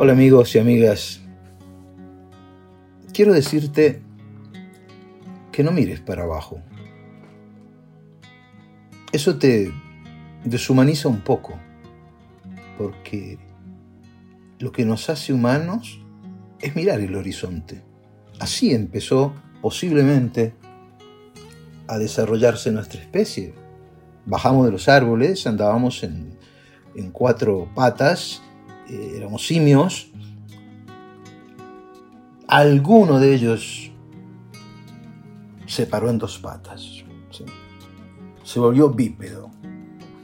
Hola amigos y amigas. Quiero decirte que no mires para abajo. Eso te deshumaniza un poco, porque lo que nos hace humanos es mirar el horizonte. Así empezó posiblemente a desarrollarse nuestra especie. Bajamos de los árboles, andábamos en, cuatro patas, eh, éramos simios. Alguno de ellos se paró en dos patas. Se volvió bípedo.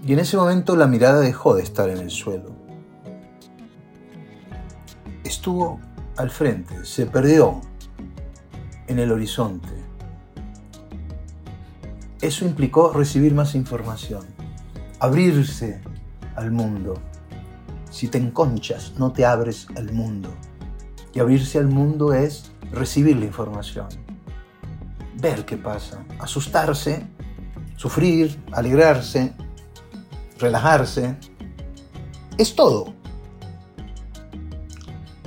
Y en ese momento la mirada dejó de estar en el suelo. Estuvo al frente, se perdió en el horizonte. Eso implicó recibir más información, abrirse al mundo. Si te enconchas, no te abres al mundo. Y abrirse al mundo es recibir la información, ver qué pasa, asustarse, sufrir, alegrarse, relajarse. Es todo.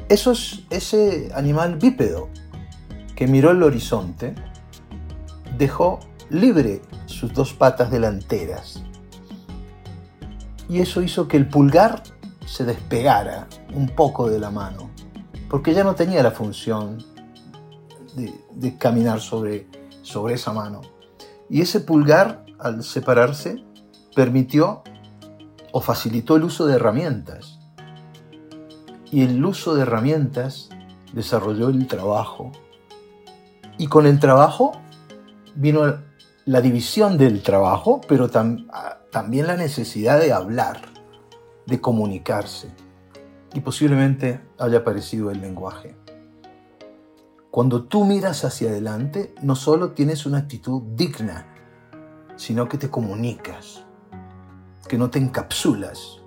Eso es ese animal bípedo que miró el horizonte, dejó libre sus dos patas delanteras. Y eso hizo que el pulgar se despegara un poco de la mano, porque ya no tenía la función de, caminar sobre, sobre esa mano. Y ese pulgar, al separarse, permitió o facilitó el uso de herramientas y el uso de herramientas desarrolló el trabajo. Y con el trabajo vino la división del trabajo, pero también la necesidad de hablar, de comunicarse. Y posiblemente haya aparecido el lenguaje. Cuando tú miras hacia adelante, no solo tienes una actitud digna, sino que te comunicas, que no te encapsulas,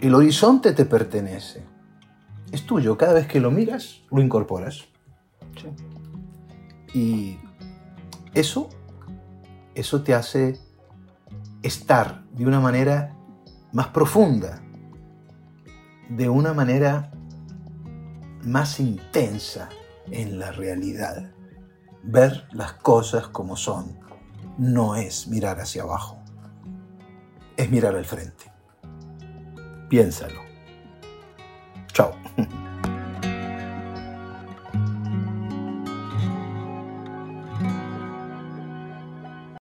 el horizonte te pertenece. Es tuyo. Cada vez que lo miras, lo incorporas. Y eso, eso te hace estar de una manera más profunda, de una manera más intensa en la realidad. Ver las cosas como son no es mirar hacia abajo, es mirar al frente. Piénsalo.